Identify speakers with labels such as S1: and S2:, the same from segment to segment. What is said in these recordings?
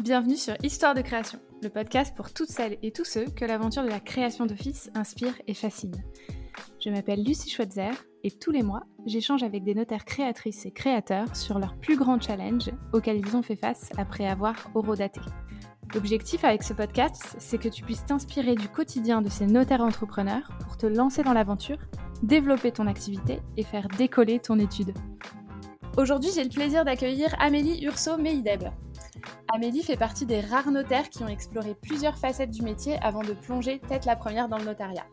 S1: Bienvenue sur Histoire de création, le podcast pour toutes celles et tous ceux que l'aventure de la création d'office inspire et fascine. Je m'appelle Lucie Schweitzer et tous les mois, j'échange avec des notaires créatrices et créateurs sur leurs plus grands challenges auxquels ils ont fait face après avoir horodaté. L'objectif avec ce podcast, c'est que tu puisses t'inspirer du quotidien de ces notaires entrepreneurs pour te lancer dans l'aventure, développer ton activité et faire décoller ton étude. Aujourd'hui, j'ai le plaisir d'accueillir Amélie Urso-Meideb. Amélie fait partie des rares notaires qui ont exploré plusieurs facettes du métier avant de plonger tête la première dans le notariat.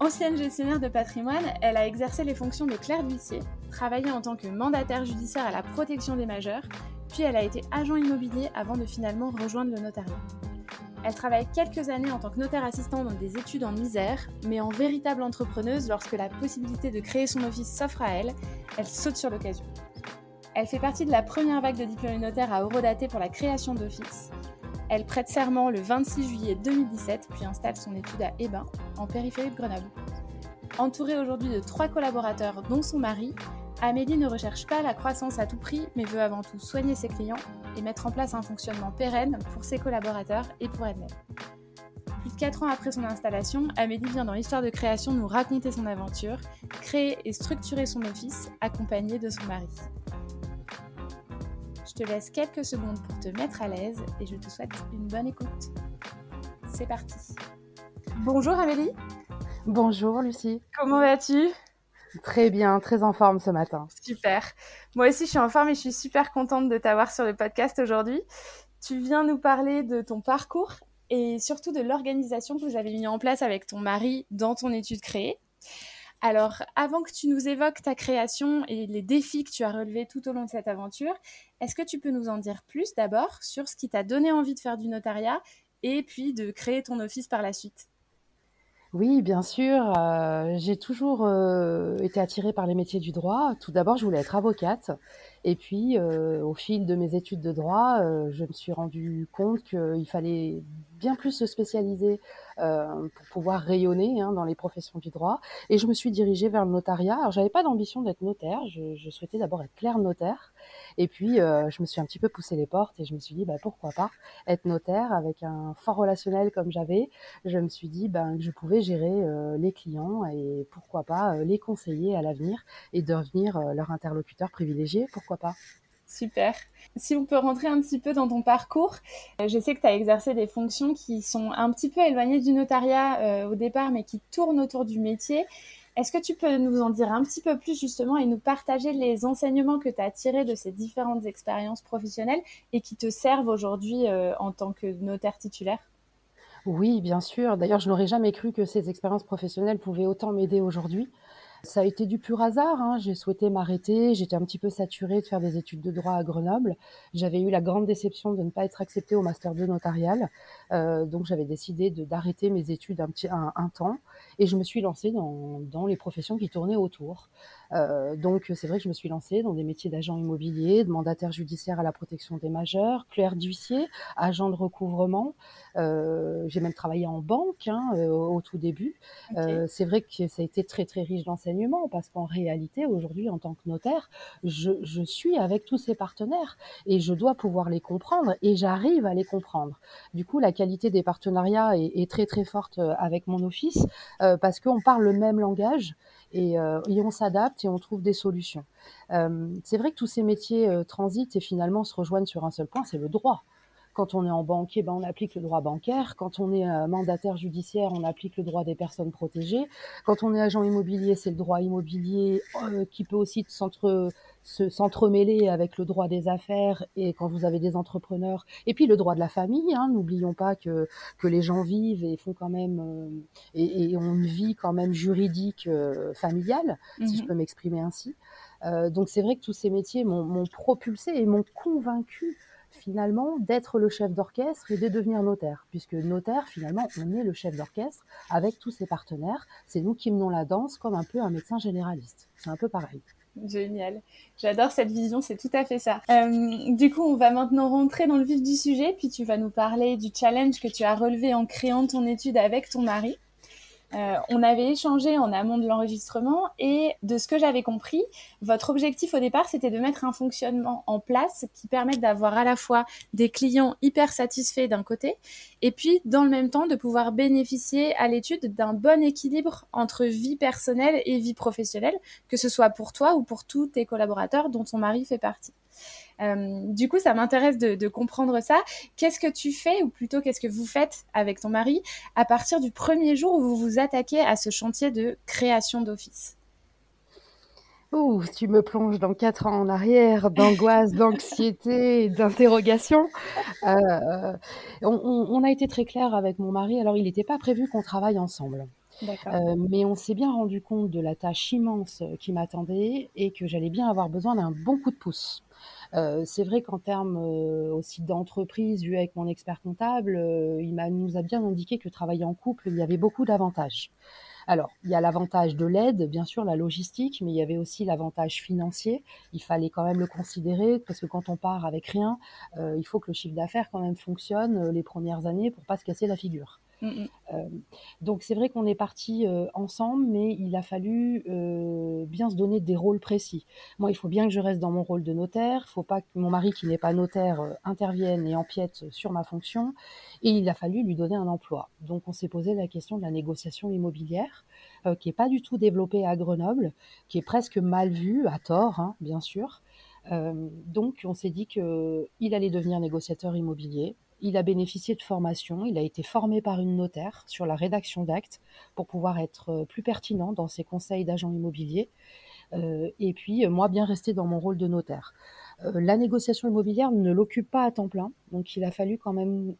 S1: Ancienne gestionnaire de patrimoine, elle a exercé les fonctions de clerc d'huissier, travaillé en tant que mandataire judiciaire à la protection des majeurs, puis elle a été agent immobilier avant de finalement rejoindre le notariat. Elle travaille quelques années en tant que notaire assistant dans des études en misère, mais en véritable entrepreneuse lorsque la possibilité de créer son office s'offre à elle, elle saute sur l'occasion. Elle fait partie de la première vague de diplômés notaires à eurodater pour la création d'office. Elle prête serment le 26 juillet 2017 puis installe son étude à Hébin, en périphérie de Grenoble. Entourée aujourd'hui de trois collaborateurs dont son mari, Amélie ne recherche pas la croissance à tout prix mais veut avant tout soigner ses clients et mettre en place un fonctionnement pérenne pour ses collaborateurs et pour elle-même. Plus de 4 ans après son installation, Amélie vient dans l'histoire de création nous raconter son aventure, créer et structurer son office accompagnée de son mari. Je te laisse quelques secondes pour te mettre à l'aise et je te souhaite une bonne écoute. C'est parti. Bonjour Amélie.
S2: Bonjour Lucie.
S1: Comment vas-tu?
S2: Très bien, très en forme ce matin.
S1: Super. Moi aussi, je suis en forme et je suis super contente de t'avoir sur le podcast aujourd'hui. Tu viens nous parler de ton parcours et surtout de l'organisation que vous avez mis en place avec ton mari dans ton étude créée. Alors, avant que tu nous évoques ta création et les défis que tu as relevés tout au long de cette aventure, est-ce que tu peux nous en dire plus d'abord sur ce qui t'a donné envie de faire du notariat et puis de créer ton office par la suite?
S2: Oui, bien sûr. Euh, j'ai toujours euh, été attirée par les métiers du droit. Tout d'abord, je voulais être avocate. Et puis, euh, au fil de mes études de droit, je me suis rendu compte qu'il fallait bien plus se spécialiser euh, pour pouvoir rayonner hein, dans les professions du droit. Et je me suis dirigée vers le notariat. Alors, j'avais pas d'ambition d'être notaire. Je, souhaitais d'abord être clair notaire. Et puis, euh, je me suis un petit peu poussé les portes et je me suis dit, bah, pourquoi pas être notaire avec un fort relationnel comme j'avais. Je me suis dit ben, que je pouvais gérer euh, les clients et pourquoi pas les conseiller à l'avenir et devenir leur interlocuteur privilégié. Pourquoi pas
S1: Super. Si on peut rentrer un petit peu dans ton parcours, euh, je sais que tu as exercé des fonctions qui sont un petit peu éloignées du notariat euh, au départ, mais qui tournent autour du métier. Est-ce que tu peux nous en dire un petit peu plus justement et nous partager les enseignements que tu as tirés de ces différentes expériences professionnelles et qui te servent aujourd'hui euh, en tant que notaire titulaire?
S2: Oui, bien sûr. D'ailleurs, je n'aurais jamais cru que ces expériences professionnelles pouvaient autant m'aider aujourd'hui. Ça a été du pur hasard. Hein. J'ai souhaité m'arrêter. J'étais un petit peu saturée de faire des études de droit à Grenoble. J'avais eu la grande déception de ne pas être acceptée au master 2 notarial. Euh, donc j'avais décidé d'arrêter mes études un, petit, un, un, temps et je me suis lancée dans, dans les professions qui tournaient autour. Euh, donc c'est vrai que je me suis lancée dans des métiers d'agent immobilier, de mandataire judiciaire à la protection des majeurs, clerc d'huissier, agent de recouvrement. Euh, j'ai même travaillé en banque hein, euh, au tout début. Okay. Euh, c'est vrai que ça a été très très riche d'enseignements parce qu'en réalité aujourd'hui en tant que notaire, je, je, suis avec tous ces partenaires et je dois pouvoir les comprendre et j'arrive à les comprendre. Du coup la qualité des partenariats est, est très très forte avec mon office euh, parce qu'on parle le même langage et, euh, et on s'adapte et on trouve des solutions. Euh, c'est vrai que tous ces métiers euh, transitent et finalement se rejoignent sur un seul point, c'est le droit. Quand on est en banquier, ben on applique le droit bancaire. Quand on est mandataire judiciaire, on applique le droit des personnes protégées. Quand on est agent immobilier, c'est le droit immobilier qui peut aussi s'entre s'entremêler avec le droit des affaires et quand vous avez des entrepreneurs et puis le droit de la famille hein, n'oublions pas que que les gens vivent et font quand même euh, et, et, ont une vie quand même juridique euh, familiale mm -hmm. si je peux m'exprimer ainsi euh, donc c'est vrai que tous ces métiers m'ont propulsé et m'ont convaincu finalement d'être le chef d'orchestre et de devenir notaire, puisque notaire, finalement, on est le chef d'orchestre avec tous ses partenaires. C'est nous qui menons la danse comme un peu un médecin généraliste. C'est un peu pareil.
S1: Génial. J'adore cette vision, c'est tout à fait ça. Euh, du coup, on va maintenant rentrer dans le vif du sujet, puis tu vas nous parler du challenge que tu as relevé en créant ton étude avec ton mari. Euh, on avait échangé en amont de l'enregistrement et de ce que j'avais compris, votre objectif au départ, c'était de mettre un fonctionnement en place qui permette d'avoir à la fois des clients hyper satisfaits d'un côté et puis dans le même temps de pouvoir bénéficier à l'étude d'un bon équilibre entre vie personnelle et vie professionnelle, que ce soit pour toi ou pour tous tes collaborateurs dont ton mari fait partie. Euh, du coup, ça m'intéresse de, comprendre ça. Qu'est-ce que tu fais, ou plutôt qu'est-ce que vous faites avec ton mari à partir du premier jour où vous vous attaquez à ce chantier de création d'office?
S2: Ouh, tu me plonges dans quatre ans en arrière, d'angoisse, d'anxiété, d'interrogation. Euh, on, a été très clair avec mon mari. Alors, il n'était pas prévu qu'on travaille ensemble. Euh, mais on s'est bien rendu compte de la tâche immense qui m'attendait et que j'allais bien avoir besoin d'un bon coup de pouce. Euh, c'est vrai qu'en termes euh, aussi d'entreprise, vu avec mon expert comptable, euh, il nous a bien indiqué que travailler en couple, il y avait beaucoup d'avantages. Alors, il y a l'avantage de l'aide, bien sûr, la logistique, mais il y avait aussi l'avantage financier. Il fallait quand même le considérer parce que quand on part avec rien, il faut que le chiffre d'affaires quand même fonctionne les premières années pour pas se casser la figure. Mm, mm. Euh, donc c'est vrai qu'on est parti euh, ensemble, mais il a fallu euh, bien se donner des rôles précis. Moi, il faut bien que je reste dans mon rôle de notaire. Il faut pas que mon mari, qui n'est pas notaire, intervienne et empiète sur ma fonction. Et il a fallu lui donner un emploi. Donc on s'est posé la question de la négociation immobilière, qui est pas du tout développée à Grenoble, qui est presque mal vue, à tort, hein, bien sûr. donc on s'est dit qu'il allait devenir négociateur immobilier il a bénéficié de formation, il a été formé par une notaire sur la rédaction d'actes pour pouvoir être euh, plus pertinent dans ses conseils d'agent immobilier. Euh, et puis, euh, moi, bien rester dans mon rôle de notaire. la négociation immobilière ne l'occupe pas à temps plein, donc il a fallu quand même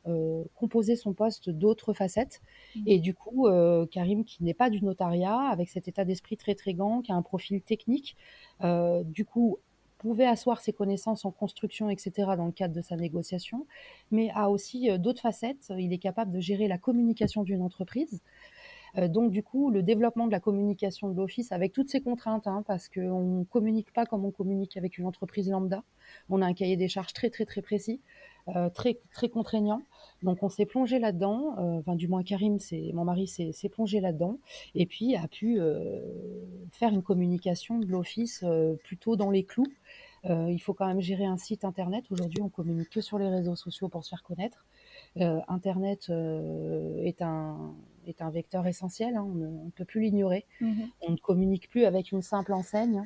S2: composer son poste d'autres facettes. Mmh. Et du coup, Karim, qui n'est pas du notariat, avec cet état d'esprit très très grand, qui a un profil technique, du coup, pouvait asseoir ses connaissances en construction, etc., dans le cadre de sa négociation, mais a aussi euh, d'autres facettes. Il est capable de gérer la communication d'une entreprise. Euh, donc, du coup, le développement de la communication de l'office avec toutes ses contraintes, hein, parce qu'on ne communique pas comme on communique avec une entreprise lambda. On a un cahier des charges très, très, très précis, euh, très, très contraignant. Donc on s'est plongé là-dedans, enfin du moins Karim, mon mari, s'est plongé là-dedans et puis a pu faire une communication de l'office plutôt dans les clous. Il faut quand même gérer un site internet. Aujourd'hui, on communique que sur les réseaux sociaux pour se faire connaître. internet est un est un vecteur essentiel. Hein, on ne peut plus l'ignorer. Mmh on ne communique plus avec une simple enseigne.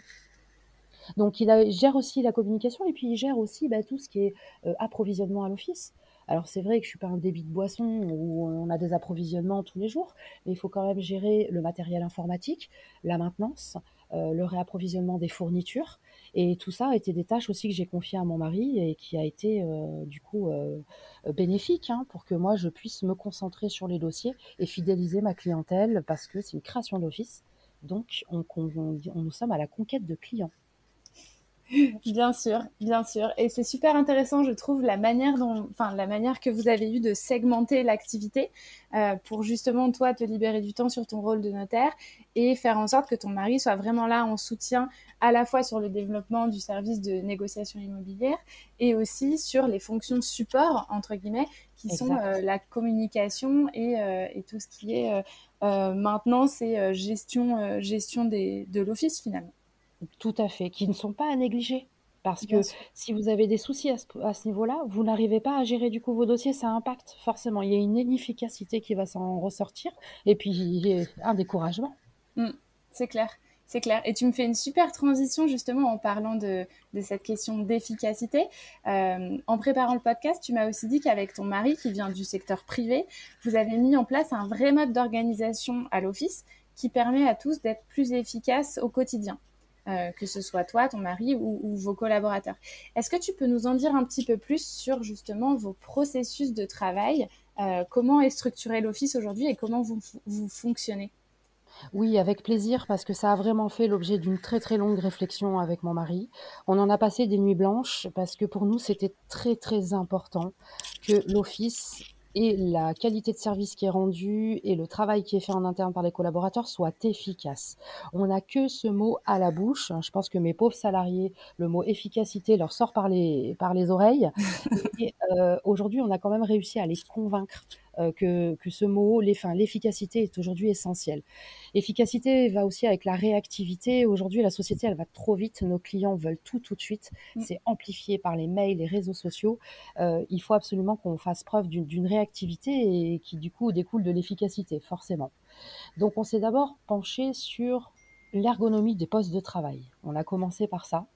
S2: Donc il, gère aussi la communication et puis il gère aussi bah, tout ce qui est approvisionnement à l'office. Alors c'est vrai que je suis pas un débit de boisson où on a des approvisionnements tous les jours, mais il faut quand même gérer le matériel informatique, la maintenance, euh, le réapprovisionnement des fournitures. Et tout ça a été des tâches aussi que j'ai confiées à mon mari et qui a été euh, du coup euh, bénéfique hein, pour que moi je puisse me concentrer sur les dossiers et fidéliser ma clientèle parce que c'est une création d'office. Donc on, nous sommes à la conquête de clients.
S1: Bien sûr, bien sûr. Et c'est super intéressant, je trouve, la manière dont, enfin, la manière que vous avez eu de segmenter l'activité euh, pour justement toi te libérer du temps sur ton rôle de notaire et faire en sorte que ton mari soit vraiment là en soutien à la fois sur le développement du service de négociation immobilière et aussi sur les fonctions support entre guillemets qui sont euh, la communication et, euh, et, tout ce qui est maintenant c'est gestion gestion des, de l'office finalement.
S2: Tout à fait, qui ne sont pas à négliger. Parce que si vous avez des soucis à ce, niveau-là, vous n'arrivez pas à gérer du coup vos dossiers, ça impacte forcément. Il y a une inefficacité qui va s'en ressortir et puis un découragement.
S1: Mmh, c'est clair, c'est clair. Et tu me fais une super transition justement en parlant de, cette question d'efficacité. Euh, en préparant le podcast, tu m'as aussi dit qu'avec ton mari qui vient du secteur privé, vous avez mis en place un vrai mode d'organisation à l'office qui permet à tous d'être plus efficaces au quotidien. Euh, que ce soit toi, ton mari ou, vos collaborateurs. Est-ce que tu peux nous en dire un petit peu plus sur justement vos processus de travail euh, Comment est structuré l'office aujourd'hui et comment vous, vous fonctionnez?
S2: Oui, avec plaisir, parce que ça a vraiment fait l'objet d'une très très longue réflexion avec mon mari. On en a passé des nuits blanches, parce que pour nous, c'était très très important que l'office et la qualité de service qui est rendue et le travail qui est fait en interne par les collaborateurs soit efficace. On n'a que ce mot à la bouche. Je pense que mes pauvres salariés, le mot efficacité leur sort par les, par les oreilles. et euh, aujourd'hui, on a quand même réussi à les convaincre que, que, ce mot, l'efficacité est aujourd'hui essentielle. Efficacité va aussi avec la réactivité. Aujourd'hui, la société, elle va trop vite. Nos clients veulent tout tout de suite. Mm. C'est amplifié par les mails, les réseaux sociaux. il faut absolument qu'on fasse preuve d'une réactivité et qui, du coup, découle de l'efficacité, forcément. Donc, on s'est d'abord penché sur l'ergonomie des postes de travail. On a commencé par ça.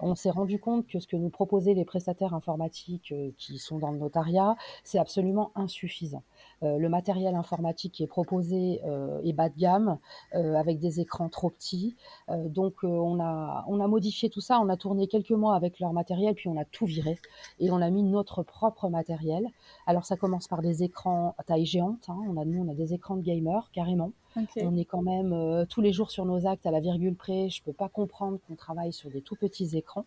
S2: On s'est rendu compte que ce que nous proposaient les prestataires informatiques euh, qui sont dans le notariat, c'est absolument insuffisant. Euh, le matériel informatique qui est proposé euh, est bas de gamme, avec des écrans trop petits. donc on, a, on a modifié tout ça, on a tourné quelques mois avec leur matériel, puis on a tout viré et on a mis notre propre matériel. Alors ça commence par des écrans à taille géante, hein. on a, nous on a des écrans de gamer carrément. On est quand même euh, tous les jours sur nos actes à la virgule près. Je ne peux pas comprendre qu'on travaille sur des tout petits écrans.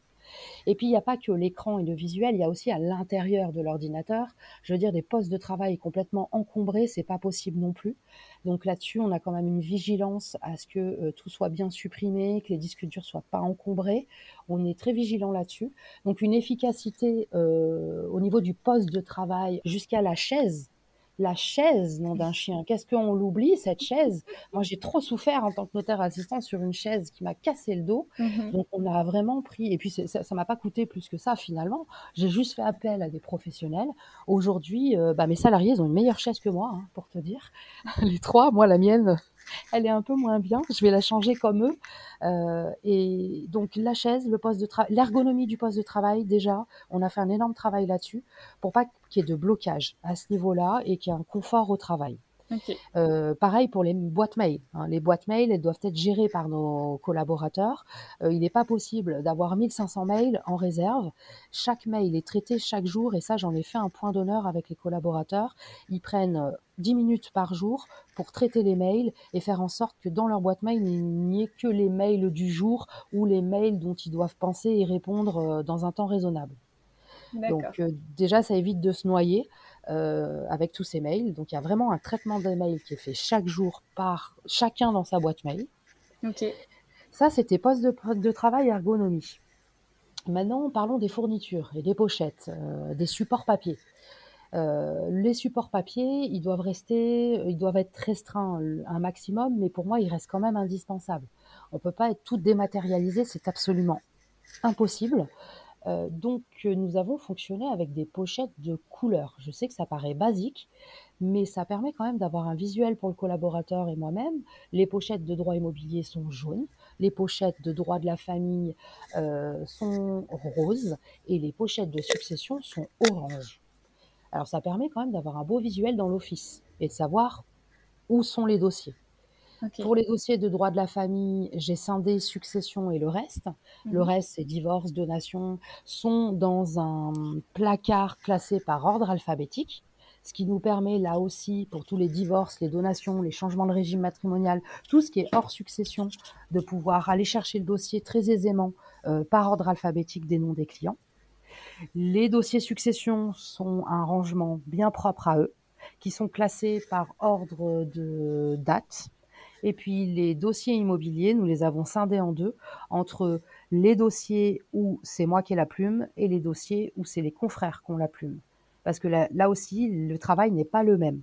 S2: Et puis, il n'y a pas que l'écran et le visuel, il y a aussi à l'intérieur de l'ordinateur. Je veux dire, des postes de travail complètement encombrés, c'est pas possible non plus. Donc là-dessus, on a quand même une vigilance à ce que euh, tout soit bien supprimé, que les disques durs soient pas encombrés. On est très vigilant là-dessus. Donc une efficacité euh, au niveau du poste de travail jusqu'à la chaise la chaise, nom d'un chien. Qu'est-ce qu'on l'oublie, cette chaise? Moi, j'ai trop souffert en tant que notaire assistant sur une chaise qui m'a cassé le dos. Mhm. Donc, on a vraiment pris, et puis ça ne m'a pas coûté plus que ça finalement. J'ai juste fait appel à des professionnels. Aujourd'hui, euh, bah, mes salariés, ils ont une meilleure chaise que moi, hein, pour te dire. Les trois, moi, la mienne, elle est un peu moins bien. Je vais la changer comme eux. Euh, et donc la chaise, le poste de travail, l'ergonomie du poste de travail, déjà, on a fait un énorme travail là-dessus pour pas qu'il y ait de blocage à ce niveau-là et qu'il y ait un confort au travail. Euh, pareil pour les boîtes mail. Hein. Les boîtes mail, elles doivent être gérées par nos collaborateurs. Euh, il n'est pas possible d'avoir 1500 mails en réserve. Chaque mail est traité chaque jour et ça, j'en ai fait un point d'honneur avec les collaborateurs. Ils prennent 10 euh, minutes par jour pour traiter les mails et faire en sorte que dans leur boîte mail, il n'y ait que les mails du jour ou les mails dont ils doivent penser et répondre dans un temps raisonnable. Donc déjà, ça évite de se noyer. Euh, avec tous ces mails. Donc il y a vraiment un traitement des mails qui est fait chaque jour par chacun dans sa boîte mail. Ok. Ça, c'était poste de, de, travail ergonomie. Maintenant, parlons des fournitures et des pochettes, euh, des supports papier. Euh, les supports papier, ils doivent rester, ils doivent être restreints un maximum, mais pour moi, ils restent quand même indispensables. On ne peut pas être tout dématérialisé, c'est absolument impossible. Euh, donc nous avons fonctionné avec des pochettes de couleurs. Je sais que ça paraît basique, mais ça permet quand même d'avoir un visuel pour le collaborateur et moi-même. Les pochettes de droit immobilier sont jaunes, les pochettes de droit de la famille euh, sont roses et les pochettes de succession sont oranges. Alors ça permet quand même d'avoir un beau visuel dans l'office et de savoir où sont les dossiers. Pour les dossiers de droit de la famille, j'ai scindé succession et le reste. Le mhm. reste, c'est divorce, donation, sont dans un placard classé par ordre alphabétique ce qui nous permet là aussi, pour tous les divorces, les donations, les changements de régime matrimonial, tout ce qui est hors succession, de pouvoir aller chercher le dossier très aisément euh, par ordre alphabétique des noms des clients. Les dossiers succession sont un rangement bien propre à eux, qui sont classés par ordre de date, et puis les dossiers immobiliers, nous les avons scindés en deux, entre les dossiers où c'est moi qui ai la plume et les dossiers où c'est les confrères qui ont la plume. Parce que là, aussi, le travail n'est pas le même.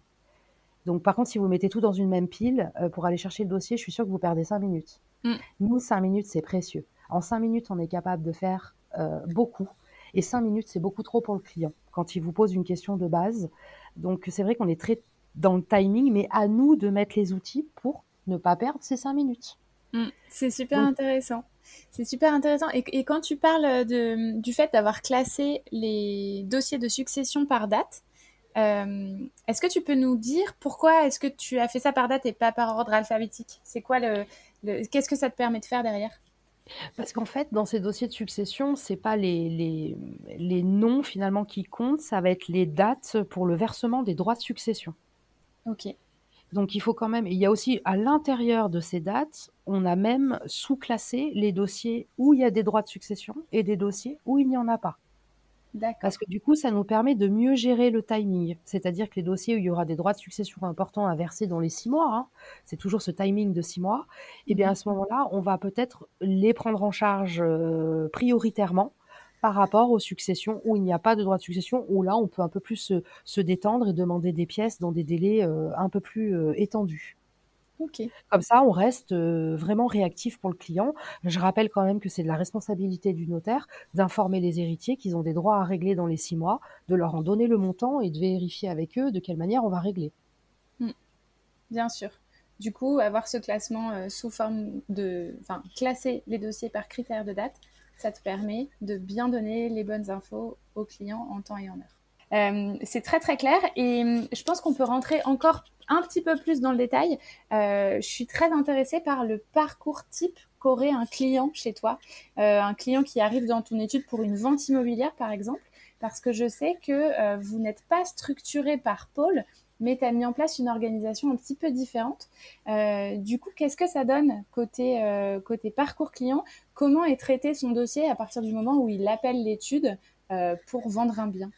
S2: Donc par contre, si vous mettez tout dans une même pile, euh, pour aller chercher le dossier, je suis sûre que vous perdez cinq minutes. Mm. Nous, cinq minutes, c'est précieux. En cinq minutes, on est capable de faire euh, beaucoup. Et cinq minutes, c'est beaucoup trop pour le client quand il vous pose une question de base. Donc c'est vrai qu'on est très dans le timing, mais à nous de mettre les outils pour ne pas perdre ces cinq minutes.
S1: Mm. c'est super intéressant. C'est super intéressant. Et, quand tu parles de, du fait d'avoir classé les dossiers de succession par date, euh, est-ce que tu peux nous dire pourquoi est-ce que tu as fait ça par date et pas par ordre alphabétique? C'est quoi le, qu'est-ce que ça te permet de faire derrière?
S2: Parce qu'en fait, dans ces dossiers de succession, c'est pas les, les, les, noms finalement qui comptent, ça va être les dates pour le versement des droits de succession.
S1: Ok.
S2: Donc il faut quand même, il y a aussi à l'intérieur de ces dates, on a même sous-classé les dossiers où il y a des droits de succession et des dossiers où il n'y en a pas. Parce que du coup, ça nous permet de mieux gérer le timing. C'est-à-dire que les dossiers où il y aura des droits de succession importants à verser dans les six mois, hein, c'est toujours ce timing de six mois, et eh bien à mhm. ce moment-là, on va peut-être les prendre en charge euh, prioritairement par rapport aux successions où il n'y a pas de droit de succession, où là, on peut un peu plus se, détendre et demander des pièces dans des délais un peu plus étendus. Comme ça, on reste vraiment réactif pour le client. Je rappelle quand même que c'est de la responsabilité du notaire d'informer les héritiers qu'ils ont des droits à régler dans les six mois, de leur en donner le montant et de vérifier avec eux de quelle manière on va régler.
S1: Mmh. Bien sûr. Du coup, avoir ce classement sous forme de... Enfin, classer les dossiers par critères de date, ça te permet de bien donner les bonnes infos aux clients en temps et en heure. Euh, c'est très très clair et hum, je pense qu'on peut rentrer encore un petit peu plus dans le détail. Euh, je suis très intéressée par le parcours type qu'aurait un client chez toi, euh, un client qui arrive dans ton étude pour une vente immobilière par exemple, parce que je sais que vous n'êtes pas structuré par pôle, mais tu as mis en place une organisation un petit peu différente. du coup, qu'est-ce que ça donne côté, côté parcours client Comment est traité son dossier à partir du moment où il appelle l'étude pour vendre un bien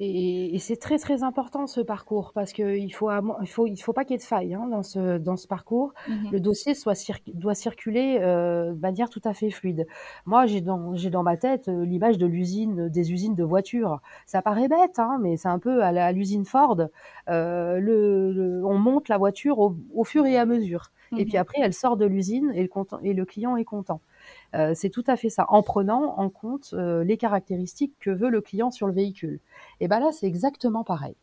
S2: et, et c'est très très important ce parcours parce qu'il faut il faut il faut pas qu'il y ait de faille hein, dans ce dans ce parcours. Mmh Le dossier soit doit circuler euh, de manière tout à fait fluide. Moi j'ai dans j'ai dans ma tête euh, l'image de l'usine des usines de voitures. Ça paraît bête hein, mais c'est un peu à l'usine Ford. Euh, le, on monte la voiture au, au fur et à mesure. Et puis mmh après elle sort de l'usine et le et le client est content. Euh, c'est tout à fait ça, en prenant en compte euh, les caractéristiques que veut le client sur le véhicule. Et bien là, c'est exactement pareil.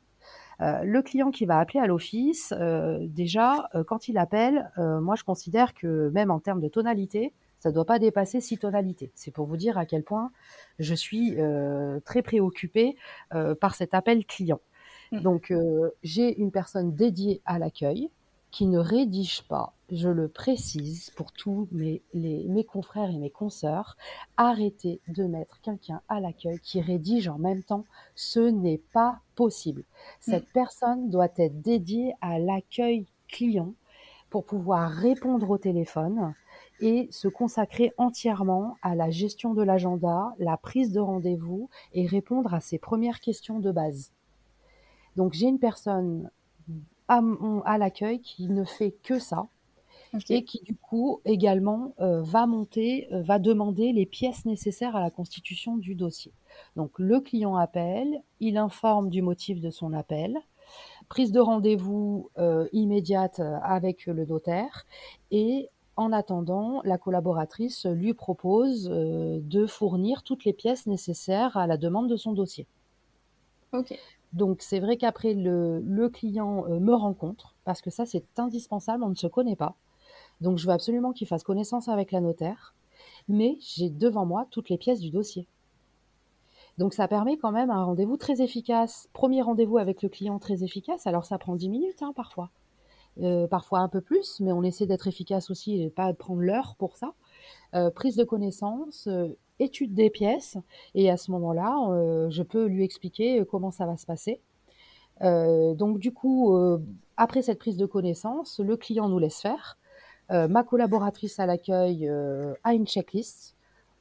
S2: Euh, le client qui va appeler à l'office, déjà, quand il appelle, moi je considère que même en termes de tonalité, ça ne doit pas dépasser six tonalités. C'est pour vous dire à quel point je suis très préoccupée par cet appel client. Mmh. Donc, j'ai une personne dédiée à l'accueil qui ne rédige pas, je le précise pour tous mes, mes confrères et mes consoeurs, arrêtez de mettre quelqu'un à l'accueil qui rédige en même temps. Ce n'est pas possible. Cette personne doit être dédiée à l'accueil client pour pouvoir répondre au téléphone et se consacrer entièrement à la gestion de l'agenda, la prise de rendez-vous et répondre à ses premières questions de base. Donc j'ai une personne à, l'accueil qui ne fait que ça. Et qui du coup également euh, va monter, euh, va demander les pièces nécessaires à la constitution du dossier. Donc le client appelle, il informe du motif de son appel, prise de rendez-vous euh, immédiate avec le notaire et en attendant, la collaboratrice lui propose de fournir toutes les pièces nécessaires à la demande de son dossier.
S1: Ok.
S2: Donc c'est vrai qu'après le, client me rencontre, parce que ça c'est indispensable, on ne se connaît pas. Donc je veux absolument qu'il fasse connaissance avec la notaire, mais j'ai devant moi toutes les pièces du dossier. Donc ça permet quand même un rendez-vous très efficace. Premier rendez-vous avec le client très efficace, alors ça prend 10 minutes hein, parfois. Euh, parfois un peu plus, mais on essaie d'être efficace aussi et pas prendre l'heure pour ça. Euh, prise de connaissance, étude des pièces et à ce moment-là, euh, je peux lui expliquer euh, comment ça va se passer. Euh, donc du coup, après cette prise de connaissance, le client nous laisse faire. Ma collaboratrice à l'accueil a une checklist.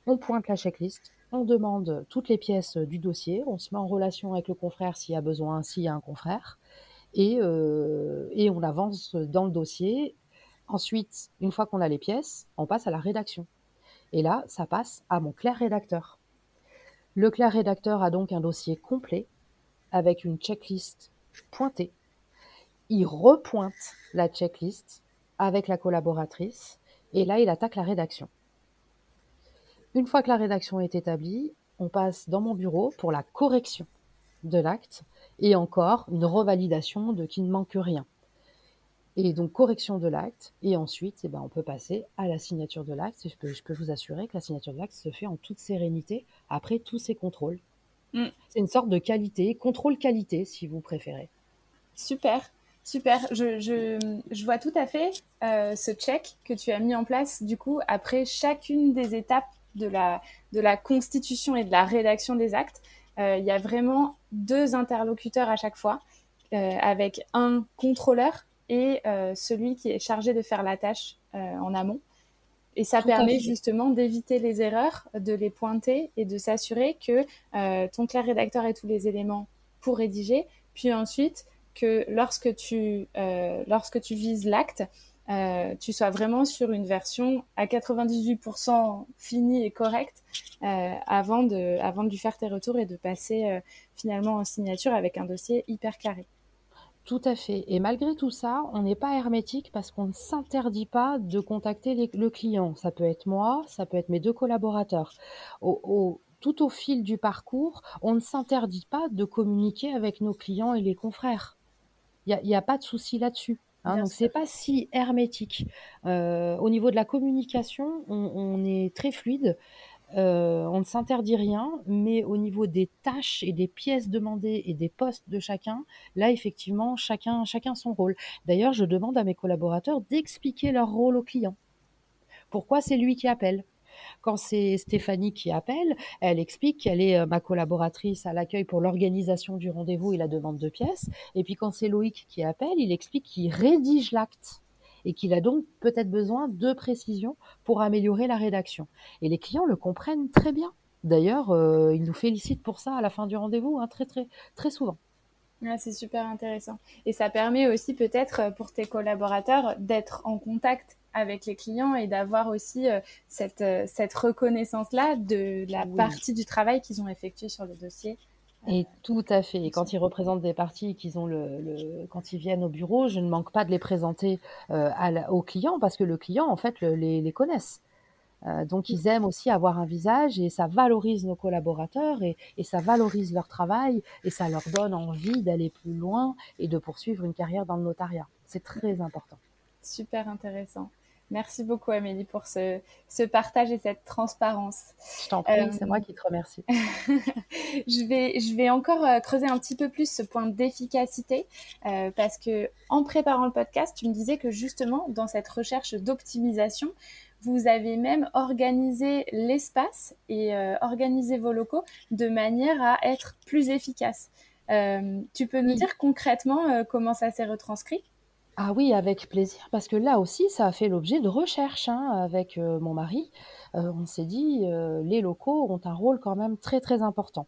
S2: On pointe la checklist, on demande toutes les pièces du dossier, on se met en relation avec le confrère s'il y a besoin, s'il y a un confrère, et, et on avance dans le dossier. Ensuite, une fois qu'on a les pièces, on passe à la rédaction. Et là, ça passe à mon clair rédacteur. Le clair rédacteur a donc un dossier complet avec une checklist pointée. Il repointe la checklist avec la collaboratrice et là, il attaque la rédaction. Une fois que la rédaction est établie, on passe dans mon bureau pour la correction de l'acte et encore une revalidation de qui ne manque rien. Et donc correction de l'acte, et ensuite, eh ben, on peut passer à la signature de l'acte. Je peux, je peux vous assurer que la signature de l'acte se fait en toute sérénité après tous ces contrôles. Mm. C'est une sorte de qualité, contrôle qualité si vous préférez.
S1: Super, super. Je, je, je vois tout à fait euh, ce check que tu as mis en place du coup après chacune des étapes de la, de la constitution et de la rédaction des actes. Euh, il y a vraiment deux interlocuteurs à chaque fois, euh, avec un contrôleur et celui qui est chargé de faire la tâche en amont. Et ça permet justement d'éviter les erreurs, de les pointer et de s'assurer que ton clair rédacteur ait tous les éléments pour rédiger. Puis ensuite, que lorsque tu, lorsque tu vises l'acte, euh, tu sois vraiment sur une version à 98% finie et correcte euh, avant, de, avant de lui faire tes retours et de passer euh, finalement en signature avec un dossier hyper carré.
S2: Tout à fait. Et malgré tout ça, on n'est pas hermétique parce qu'on ne s'interdit pas de contacter le client. Ça peut être moi, ça peut être mes deux collaborateurs. tout au fil du parcours, on ne s'interdit pas de communiquer avec nos clients et les confrères. Il n'y a, a, pas de souci là-dessus. Hein, donc c'est pas si hermétique. Euh, au niveau de la communication, on, est très fluide. Euh, on ne s'interdit rien, mais au niveau des tâches et des pièces demandées et des postes de chacun, là effectivement, chacun, chacun son rôle. D'ailleurs, je demande à mes collaborateurs d'expliquer leur rôle au client. Pourquoi c'est lui qui appelle? Quand c'est Stéphanie qui appelle, elle explique qu'elle est euh, ma collaboratrice à l'accueil pour l'organisation du rendez-vous et la demande de pièces. Et puis quand c'est Loïc qui appelle, il explique qu'il rédige l'acte et qu'il a donc peut-être besoin de précisions pour améliorer la rédaction. Et les clients le comprennent très bien. D'ailleurs, euh, ils nous félicitent pour ça à la fin du rendez-vous, hein, très très très souvent.
S1: c'est super intéressant. Et ça permet aussi peut-être euh, pour tes collaborateurs d'être en contact avec les clients et d'avoir aussi euh, cette, euh, cette reconnaissance-là de la partie du travail qu'ils ont effectué sur le dossier.
S2: Et tout à fait. Et quand ils représentent des parties qu'ils ont le, quand ils viennent au bureau, je ne manque pas de les présenter euh, aux clients parce que le client, en fait, les, les connaissent. donc, ils aiment aussi avoir un visage et ça valorise nos collaborateurs et, et, ça valorise leur travail et ça leur donne envie d'aller plus loin et de poursuivre une carrière dans le notariat. C'est très important.
S1: Super intéressant. Merci beaucoup Amélie pour ce, partage et cette transparence.
S2: Je t'en prie, c'est moi euh, qui te remercie.
S1: je, vais, je vais encore euh, creuser un petit peu plus ce point d'efficacité euh, parce que en préparant le podcast, tu me disais que justement dans cette recherche d'optimisation, vous avez même organisé l'espace et organisé vos locaux de manière à être plus efficace. tu peux nous dire concrètement comment ça s'est retranscrit?
S2: Ah oui, avec plaisir, parce que là aussi, ça a fait l'objet de recherches hein, avec euh, mon mari. Euh, on s'est dit, euh, les locaux ont un rôle quand même très très important.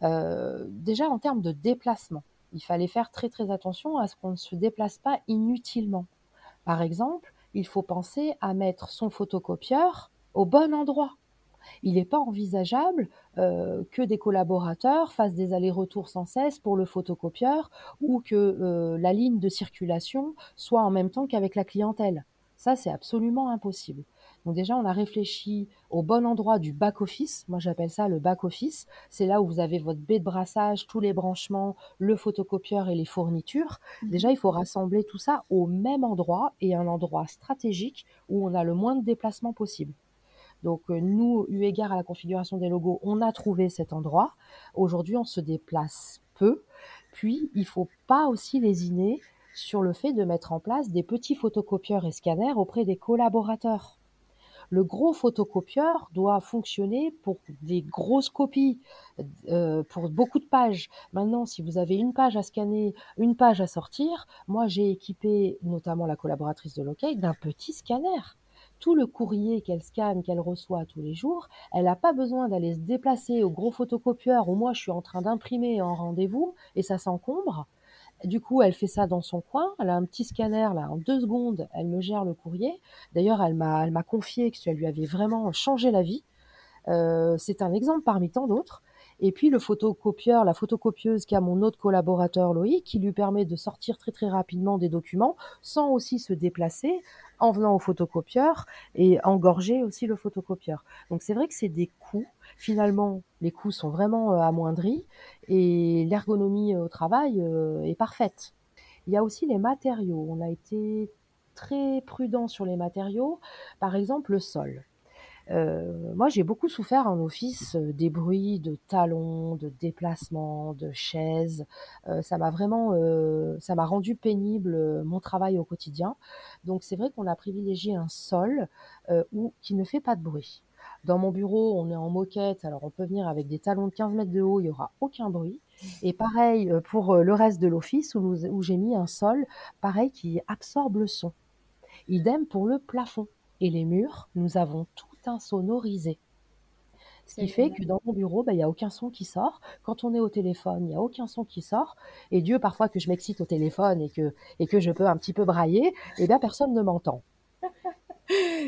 S2: déjà en termes de déplacement, il fallait faire très très attention à ce qu'on ne se déplace pas inutilement. Par exemple, il faut penser à mettre son photocopieur au bon endroit. Il n'est pas envisageable euh, que des collaborateurs fassent des allers-retours sans cesse pour le photocopieur ou que euh, la ligne de circulation soit en même temps qu'avec la clientèle. Ça, c'est absolument impossible. Donc déjà, on a réfléchi au bon endroit du back-office. Moi, j'appelle ça le back-office. C'est là où vous avez votre baie de brassage, tous les branchements, le photocopieur et les fournitures. Mmh. Déjà, il faut rassembler tout ça au même endroit et un endroit stratégique où on a le moins de déplacements possible. Donc euh, nous, eu égard à la configuration des logos, on a trouvé cet endroit. Aujourd'hui, on se déplace peu. Puis, il ne faut pas aussi lésiner sur le fait de mettre en place des petits photocopieurs et scanners auprès des collaborateurs. Le gros photocopieur doit fonctionner pour des grosses copies, euh, pour beaucoup de pages. Maintenant, si vous avez une page à scanner, une page à sortir, moi j'ai équipé notamment la collaboratrice de Lockheed d'un petit scanner tout le courrier qu'elle scanne, qu'elle reçoit tous les jours, elle n'a pas besoin d'aller se déplacer au gros photocopieur où moi je suis en train d'imprimer en rendez-vous et ça s'encombre. Du coup, elle fait ça dans son coin. Elle a un petit scanner là, en deux secondes, elle me gère le courrier. D'ailleurs, elle m'a, confié que ça lui avait vraiment changé la vie. Euh, c'est un exemple parmi tant d'autres. Et puis le photocopieur, la photocopieuse qui a mon autre collaborateur Loïc, qui lui permet de sortir très très rapidement des documents sans aussi se déplacer en venant au photocopieur et engorger aussi le photocopieur. Donc c'est vrai que c'est des coûts. Finalement, les coûts sont vraiment euh, amoindris et l'ergonomie au travail euh, est parfaite. Il y a aussi les matériaux. On a été très prudent sur les matériaux. Par exemple, le sol. Euh, moi, j'ai beaucoup souffert en office euh, des bruits de talons, de déplacements, de chaises. Euh, ça m'a vraiment, ça m'a rendu pénible mon travail au quotidien. Donc, c'est vrai qu'on a privilégié un sol où, qui ne fait pas de bruit. Dans mon bureau, on est en moquette, alors on peut venir avec des talons de 15 mètres de haut, il n'y aura aucun bruit. Et pareil pour le reste de l'office où, où j'ai mis un sol, pareil, qui absorbe le son. Idem pour le plafond et les murs, nous avons tout insonorisé. Ce qui fait que dans mon bureau, bah, il n'y a aucun son qui sort. Quand on est au téléphone, il n'y a aucun son qui sort. Et Dieu, parfois que je m'excite au téléphone et que, et que je peux un petit peu brailler, eh bien, personne ne m'entend.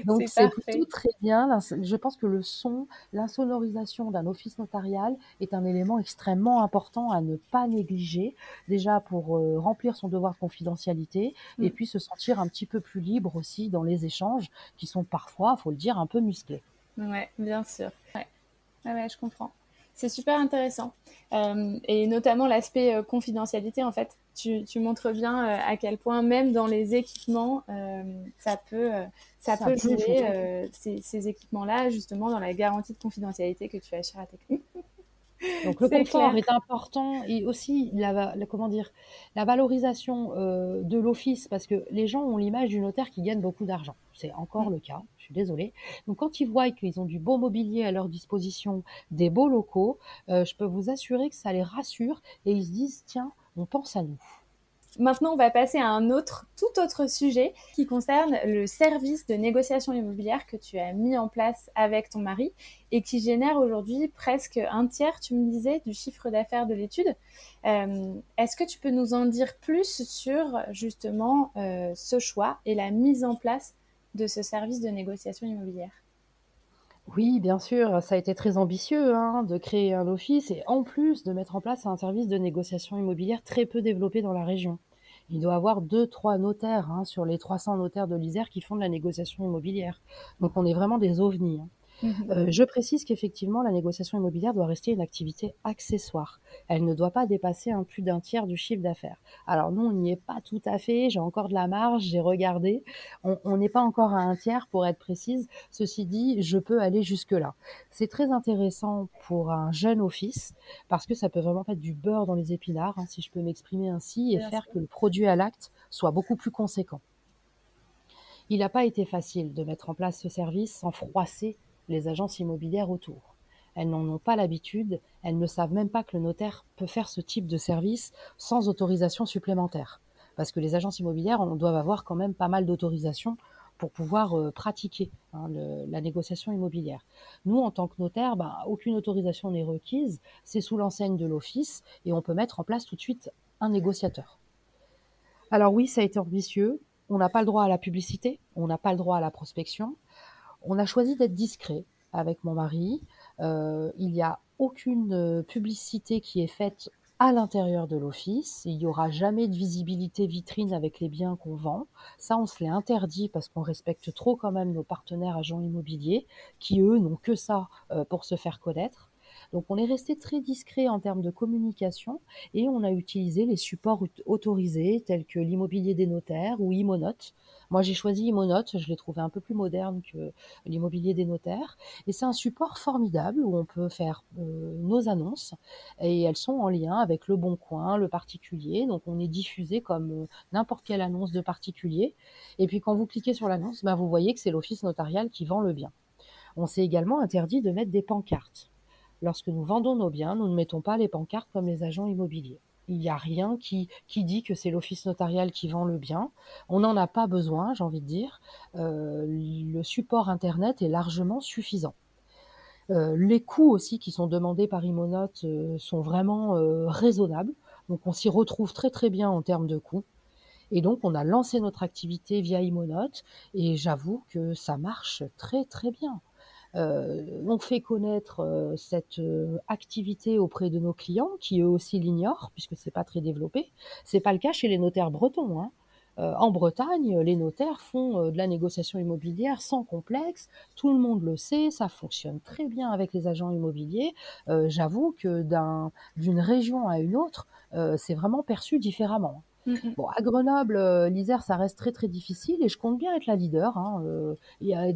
S2: Donc c'est plutôt très bien. Je pense que le son, l'insonorisation d'un office notarial est un élément extrêmement important à ne pas négliger, déjà pour euh, remplir son devoir de confidentialité et mm. puis se sentir un petit peu plus libre aussi dans les échanges qui sont parfois, faut le dire, un peu musclés.
S1: Ouais, bien sûr. Ouais, ouais je comprends. C'est super intéressant. Euh, et notamment l'aspect euh, confidentialité, en fait. Tu, tu montres bien euh, à quel point, même dans les équipements, ça peut, ça, peut jouer, ces, ces équipements-là, justement, dans la garantie de confidentialité que tu as chez Technique.
S2: Donc le confort est important et aussi la, comment dire la valorisation euh, de l'office parce que les gens ont l'image du notaire qui gagne beaucoup d'argent. C'est encore mm. le cas. Je suis désolée. Donc quand ils voient qu'ils ont du beau mobilier à leur disposition, des beaux locaux, euh, je peux vous assurer que ça les rassure et ils se disent tiens on pense à nous.
S1: Maintenant, on va passer à un autre, tout autre sujet qui concerne le service de négociation immobilière que tu as mis en place avec ton mari et qui génère aujourd'hui presque un tiers, tu me disais, du chiffre d'affaires de l'étude. Euh, est-ce que tu peux nous en dire plus sur justement euh, ce choix et la mise en place de ce service de négociation immobilière?
S2: Oui, bien sûr, ça a été très ambitieux hein, de créer un office et en plus de mettre en place un service de négociation immobilière très peu développé dans la région. Il doit avoir deux, trois notaires hein, sur les 300 notaires de l'Isère qui font de la négociation immobilière. Donc on est vraiment des ovnis. Hein. Mmh euh, je précise qu'effectivement, la négociation immobilière doit rester une activité accessoire. Elle ne doit pas dépasser un plus d'un tiers du chiffre d'affaires. Alors nous, on n'y est pas tout à fait. J'ai encore de la marge, j'ai regardé. On n'est pas encore à un tiers pour être précise. Ceci dit, je peux aller jusque-là. C'est très intéressant pour un jeune office parce que ça peut vraiment être du beurre dans les épinards, hein, si je peux m'exprimer ainsi, et faire que le produit à l'acte soit beaucoup plus conséquent. Il n'a pas été facile de mettre en place ce service sans froisser les agences immobilières autour. Elles n'en ont pas l'habitude, elles ne savent même pas que le notaire peut faire ce type de service sans autorisation supplémentaire. Parce que les agences immobilières on doivent avoir quand même pas mal d'autorisations pour pouvoir euh, pratiquer hein, la négociation immobilière. Nous, en tant que notaire, ben, aucune autorisation n'est requise, c'est sous l'enseigne de l'office et on peut mettre en place tout de suite un négociateur. Alors oui, ça a été ambitieux, on n'a pas le droit à la publicité, on n'a pas le droit à la prospection, on a choisi d'être discret avec mon mari. Euh, il n'y a aucune euh, publicité qui est faite à l'intérieur de l'office. Il n'y aura jamais de visibilité vitrine avec les biens qu'on vend. Ça, on se l'est interdit parce qu'on respecte trop quand même nos partenaires agents immobiliers qui, eux, n'ont que ça euh, pour se faire connaître. Donc on est resté très discret en termes de communication et on a utilisé les supports autorisés tels que l'immobilier des notaires ou Imonote. Moi j'ai choisi Imonote, je l'ai trouvé un peu plus moderne que l'immobilier des notaires et c'est un support formidable où on peut faire euh, nos annonces et elles sont en lien avec le bon coin, le particulier. Donc on est diffusé comme euh, n'importe quelle annonce de particulier. Et puis quand vous cliquez sur l'annonce, ben, vous voyez que c'est l'office notarial qui vend le bien. On s'est également interdit de mettre des pancartes. Lorsque nous vendons nos biens, nous ne mettons pas les pancartes comme les agents immobiliers. Il n'y a rien qui, dit que c'est l'office notarial qui vend le bien. On n'en a pas besoin, j'ai envie de dire. Euh, le support Internet est largement suffisant. Euh, les coûts aussi qui sont demandés par Imonote euh, sont vraiment raisonnables. Donc on s'y retrouve très très bien en termes de coûts. Et donc on a lancé notre activité via Imonote et j'avoue que ça marche très très bien. Euh, on fait connaître euh, cette euh, activité auprès de nos clients qui eux aussi l'ignorent puisque c'est pas très développé. C'est pas le cas chez les notaires bretons. Hein. en Bretagne, les notaires font de la négociation immobilière sans complexe. Tout le monde le sait, ça fonctionne très bien avec les agents immobiliers. J'avoue que d'une région à une autre, c'est vraiment perçu différemment. Bon, à Grenoble, l'Isère, ça reste très très difficile et je compte bien être la leader. Hein. Il y a,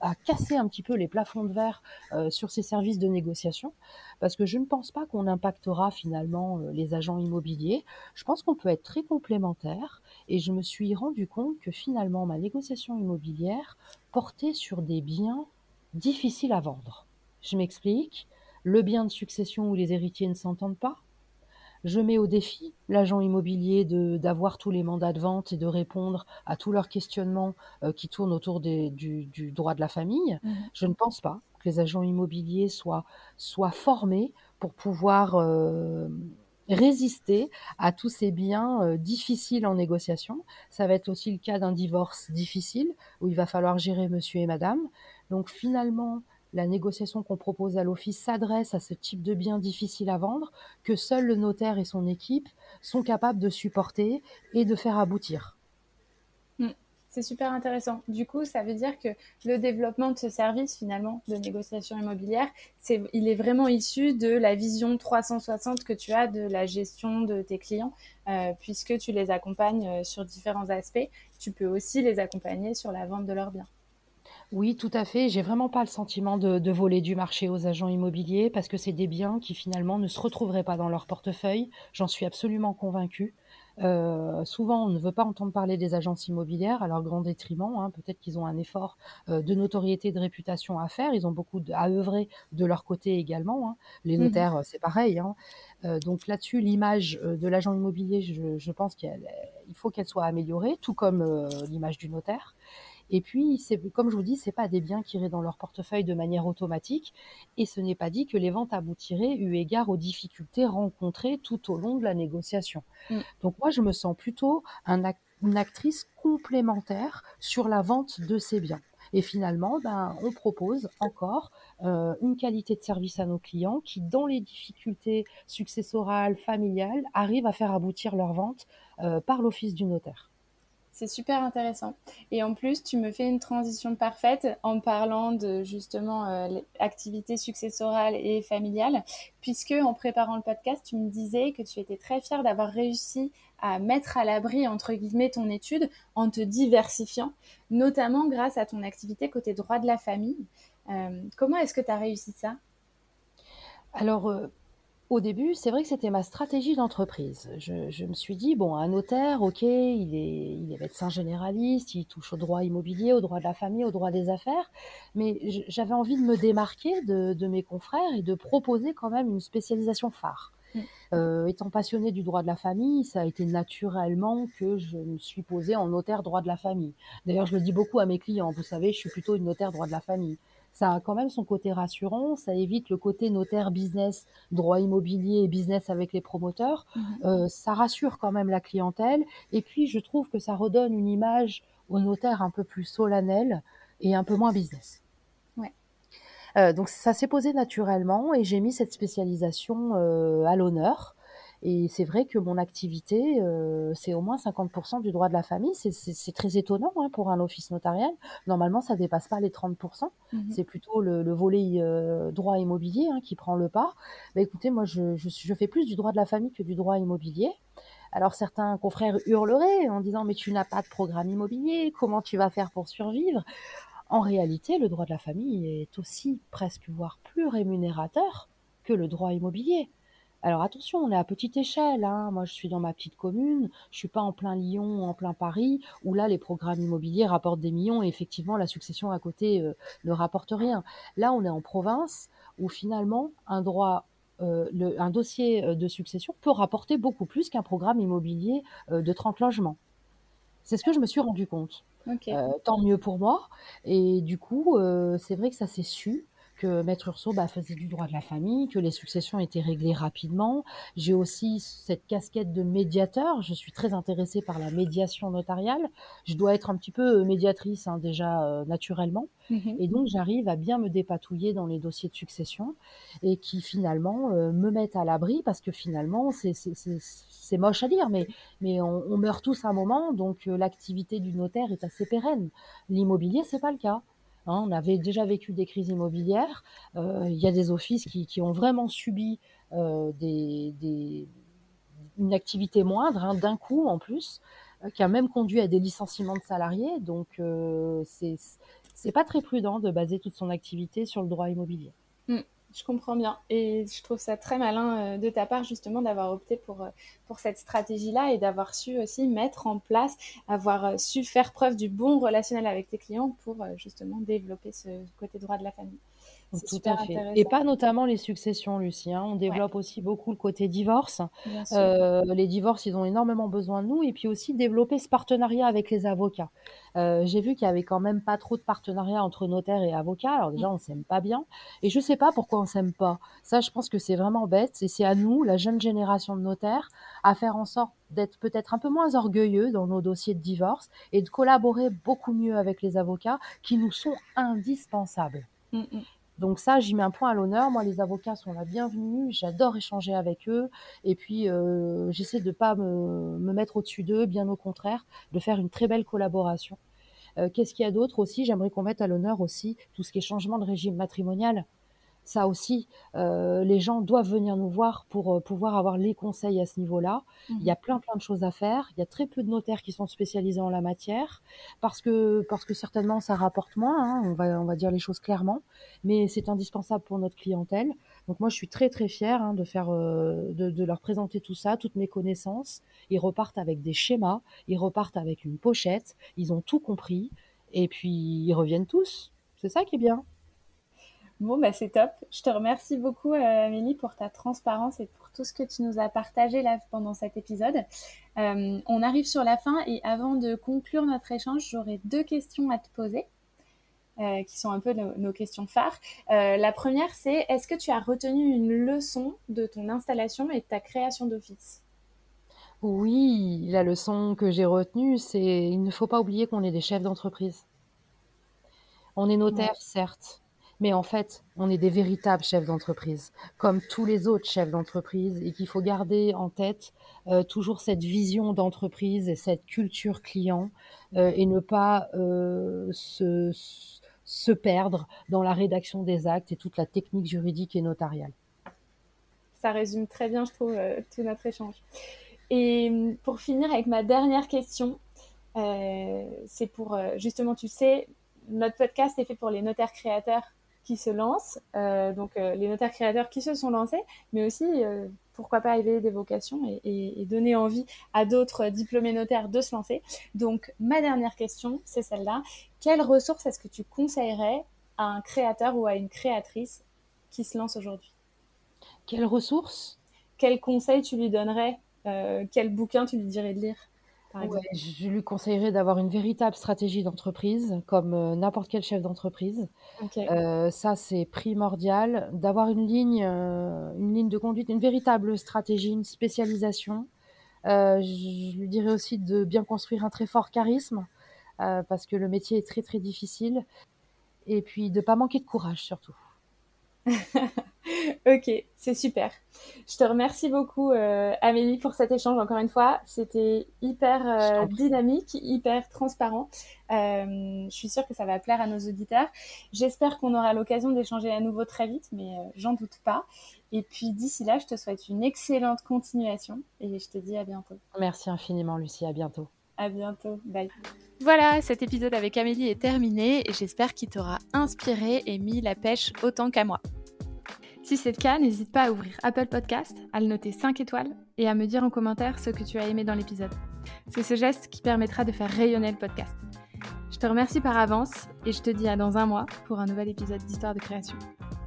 S2: à casser un petit peu les plafonds de verre euh, sur ces services de négociation, parce que je ne pense pas qu'on impactera finalement euh, les agents immobiliers. Je pense qu'on peut être très complémentaires, et je me suis rendu compte que finalement ma négociation immobilière portait sur des biens difficiles à vendre. Je m'explique. Le bien de succession où les héritiers ne s'entendent pas, je mets au défi l'agent immobilier d'avoir tous les mandats de vente et de répondre à tous leurs questionnements euh, qui tournent autour du, droit de la famille. Mmh. Je ne pense pas que les agents immobiliers soient, soient formés pour pouvoir résister à tous ces biens difficiles en négociation. Ça va être aussi le cas d'un divorce difficile où il va falloir gérer monsieur et madame. Donc finalement, la négociation qu'on propose à l'office s'adresse à ce type de biens difficiles à vendre que seul le notaire et son équipe sont capables de supporter et de faire aboutir.
S1: C'est super intéressant. Du coup, ça veut dire que le développement de ce service, finalement, de négociation immobilière, c'est, il est vraiment issu de la vision 360 que tu as de la gestion de tes clients, euh, puisque tu les accompagnes euh, sur différents aspects. Tu peux aussi les accompagner sur la vente de leurs biens.
S2: Oui, tout à fait. J'ai vraiment pas le sentiment de, de voler du marché aux agents immobiliers parce que c'est des biens qui finalement ne se retrouveraient pas dans leur portefeuille. J'en suis absolument convaincue. Euh, souvent, on ne veut pas entendre parler des agences immobilières à leur grand détriment. Hein. Peut-être qu'ils ont un effort euh, de notoriété, de réputation à faire. Ils ont beaucoup à œuvrer de leur côté également. Hein. Les mmh notaires, c'est pareil. Hein. Euh, donc là-dessus, l'image de l'agent immobilier, je, je pense qu'il faut qu'elle soit améliorée, tout comme l'image du notaire. Et puis, c'est, comme je vous dis, c'est pas des biens qui iraient dans leur portefeuille de manière automatique. Et ce n'est pas dit que les ventes aboutiraient eu égard aux difficultés rencontrées tout au long de la négociation. Mm. Donc moi, je me sens plutôt une actrice complémentaire sur la vente de ces biens. Et finalement, ben, on propose encore euh, une qualité de service à nos clients qui, dans les difficultés successorales, familiales, arrivent à faire aboutir leur vente euh, par l'office du notaire.
S1: C'est super intéressant. Et en plus, tu me fais une transition parfaite en parlant de justement euh, l'activité successorale et familiale, puisque en préparant le podcast, tu me disais que tu étais très fière d'avoir réussi à mettre à l'abri, entre guillemets, ton étude en te diversifiant, notamment grâce à ton activité côté droit de la famille. Euh, comment est-ce que tu as réussi ça?
S2: Alors, euh, au début, c'est vrai que c'était ma stratégie d'entreprise. Je, me suis dit, bon, un notaire, ok, il est, il est médecin généraliste, il touche au droit immobilier, au droit de la famille, au droit des affaires, mais j'avais envie de me démarquer de, mes confrères et de proposer quand même une spécialisation phare. Mm. Euh, étant passionnée du droit de la famille, ça a été naturellement que je me suis posée en notaire droit de la famille. D'ailleurs, je le dis beaucoup à mes clients, vous savez, je suis plutôt une notaire droit de la famille ça a quand même son côté rassurant, ça évite le côté notaire business, droit immobilier et business avec les promoteurs, mhm. euh, ça rassure quand même la clientèle, et puis je trouve que ça redonne une image au notaire un peu plus solennelle et un peu moins business. Ouais. Euh, donc ça s'est posé naturellement et j'ai mis cette spécialisation euh, à l'honneur. Et c'est vrai que mon activité, euh, c'est au moins 50% du droit de la famille. C'est très étonnant hein, pour un office notarial. Normalement, ça dépasse pas les 30%. Mmh c'est plutôt le, volet euh, droit immobilier hein, qui prend le pas. Bah, écoutez, moi, je, je, je, fais plus du droit de la famille que du droit immobilier. Alors certains confrères hurleraient en disant mais tu n'as pas de programme immobilier, comment tu vas faire pour survivre? En réalité, le droit de la famille est aussi presque voire plus rémunérateur que le droit immobilier. Alors attention, on est à petite échelle. Hein. Moi, je suis dans ma petite commune. Je suis pas en plein Lyon, en plein Paris, où là, les programmes immobiliers rapportent des millions et effectivement, la succession à côté euh, ne rapporte rien. Là, on est en province où finalement, un droit euh, un dossier euh, de succession peut rapporter beaucoup plus qu'un programme immobilier de 30 logements. C'est ce que je me suis rendu compte. tant mieux pour moi. Et du coup, c'est vrai que ça s'est su que Maître Urso bah, faisait du droit de la famille, que les successions étaient réglées rapidement. J'ai aussi cette casquette de médiateur. Je suis très intéressée par la médiation notariale. Je dois être un petit peu euh, médiatrice hein, déjà euh, naturellement. Mhm. Et donc j'arrive à bien me dépatouiller dans les dossiers de succession et qui finalement euh, me mettent à l'abri parce que finalement c'est moche à dire, mais, mais on, on, meurt tous à un moment, donc l'activité du notaire est assez pérenne. L'immobilier, c'est pas le cas. Hein, on avait déjà vécu des crises immobilières. Euh, il y a des offices qui, ont vraiment subi euh, une activité moindre, hein, d'un coup en plus, euh, qui a même conduit à des licenciements de salariés. Donc, c'est c'est pas très prudent de baser toute son activité sur le droit immobilier.
S1: Je comprends bien. Et je trouve ça très malin euh, de ta part, justement, d'avoir opté pour, euh, pour cette stratégie-là et d'avoir su aussi mettre en place, avoir euh, su faire preuve du bon relationnel avec tes clients pour justement développer ce côté droit de la famille.
S2: Tout à fait. Et pas notamment les successions, Lucie. Hein. On développe aussi beaucoup le côté divorce. Euh, les divorces, ils ont énormément besoin de nous. Et puis aussi développer ce partenariat avec les avocats. Euh, j'ai vu qu'il y avait quand même pas trop de partenariat entre notaires et avocats. Alors déjà, mm. on s'aime pas bien. Et je sais pas pourquoi on s'aime pas. Ça, je pense que c'est vraiment bête. Et c'est à nous, la jeune génération de notaires, à faire en sorte d'être peut-être un peu moins orgueilleux dans nos dossiers de divorce et de collaborer beaucoup mieux avec les avocats qui nous sont indispensables. Mm, mm. Donc ça, j'y mets un point à l'honneur. Moi, les avocats sont la bienvenue. J'adore échanger avec eux. Et puis, euh, j'essaie de ne pas me, mettre au-dessus d'eux, bien au contraire, de faire une très belle collaboration. Euh, qu'est-ce qu'il y a d'autre aussi? J'aimerais qu'on mette à l'honneur aussi tout ce qui est changement de régime matrimonial ça aussi, euh, les gens doivent venir nous voir pour euh, pouvoir avoir les conseils à ce niveau-là. Il y a mmh. plein plein de choses à faire. Il y a très peu de notaires qui sont spécialisés en la matière parce que parce que certainement ça rapporte moins. Hein, on va on va dire les choses clairement, mais c'est indispensable pour notre clientèle. Donc moi je suis très très fière hein, de faire euh, de, de, leur présenter tout ça, toutes mes connaissances. Ils repartent avec des schémas, ils repartent avec une pochette. Ils ont tout compris et puis ils reviennent tous. C'est ça qui est bien.
S1: Bon, bah, c'est top. Je te remercie beaucoup, euh, Amélie, pour ta transparence et pour tout ce que tu nous as partagé là pendant cet épisode. Euh, on arrive sur la fin et avant de conclure notre échange, j'aurais deux questions à te poser. Euh, qui sont un peu nos, questions phares. la première, c'est est-ce que tu as retenu une leçon de ton installation et de ta création d'office?
S2: Oui, la leçon que j'ai retenue, c'est il ne faut pas oublier qu'on est des chefs d'entreprise. On est notaire, certes, mais en fait, on est des véritables chefs d'entreprise, comme tous les autres chefs d'entreprise, et qu'il faut garder en tête euh, toujours cette vision d'entreprise et cette culture client, euh, et ne pas euh, se, se perdre dans la rédaction des actes et toute la technique juridique et notariale.
S1: Ça résume très bien, je trouve, tout notre échange. Et pour finir avec ma dernière question, c'est pour justement, tu sais, notre podcast est fait pour les notaires créateurs qui se lancent, euh, donc euh, les notaires créateurs qui se sont lancés, mais aussi euh, pourquoi pas éveiller des vocations et, donner envie à d'autres diplômés notaires de se lancer. Donc ma dernière question, c'est celle-là. Quelles ressources est-ce que tu conseillerais à un créateur ou à une créatrice qui se lance aujourd'hui?
S2: Quelles ressources?
S1: Quels conseils tu lui donnerais? Quel bouquin tu lui dirais de lire?
S2: Je lui conseillerais d'avoir une véritable stratégie d'entreprise, comme euh, n'importe quel chef d'entreprise. Euh, ça, c'est primordial. D'avoir une ligne, euh, une ligne de conduite, une véritable stratégie, une spécialisation. je lui dirais aussi de bien construire un très fort charisme, parce que le métier est très très difficile. Et puis de pas manquer de courage surtout.
S1: ok, c'est super. Je te remercie beaucoup, euh, Amélie, pour cet échange encore une fois. C'était hyper euh, dynamique, hyper transparent. Euh, je suis sûre que ça va plaire à nos auditeurs. J'espère qu'on aura l'occasion d'échanger à nouveau très vite, mais j'en doute pas. Et puis d'ici là, je te souhaite une excellente continuation et je te dis à bientôt.
S2: Merci infiniment, Lucie. À bientôt.
S1: À bientôt. Bye. Voilà, cet épisode avec Amélie est terminé et j'espère qu'il t'aura inspiré et mis la pêche autant qu'à moi. Si c'est le cas, n'hésite pas à ouvrir Apple Podcast, à le noter 5 étoiles et à me dire en commentaire ce que tu as aimé dans l'épisode. C'est ce geste qui permettra de faire rayonner le podcast. Je te remercie par avance et je te dis à dans un mois pour un nouvel épisode d'Histoire de création.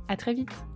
S1: À très vite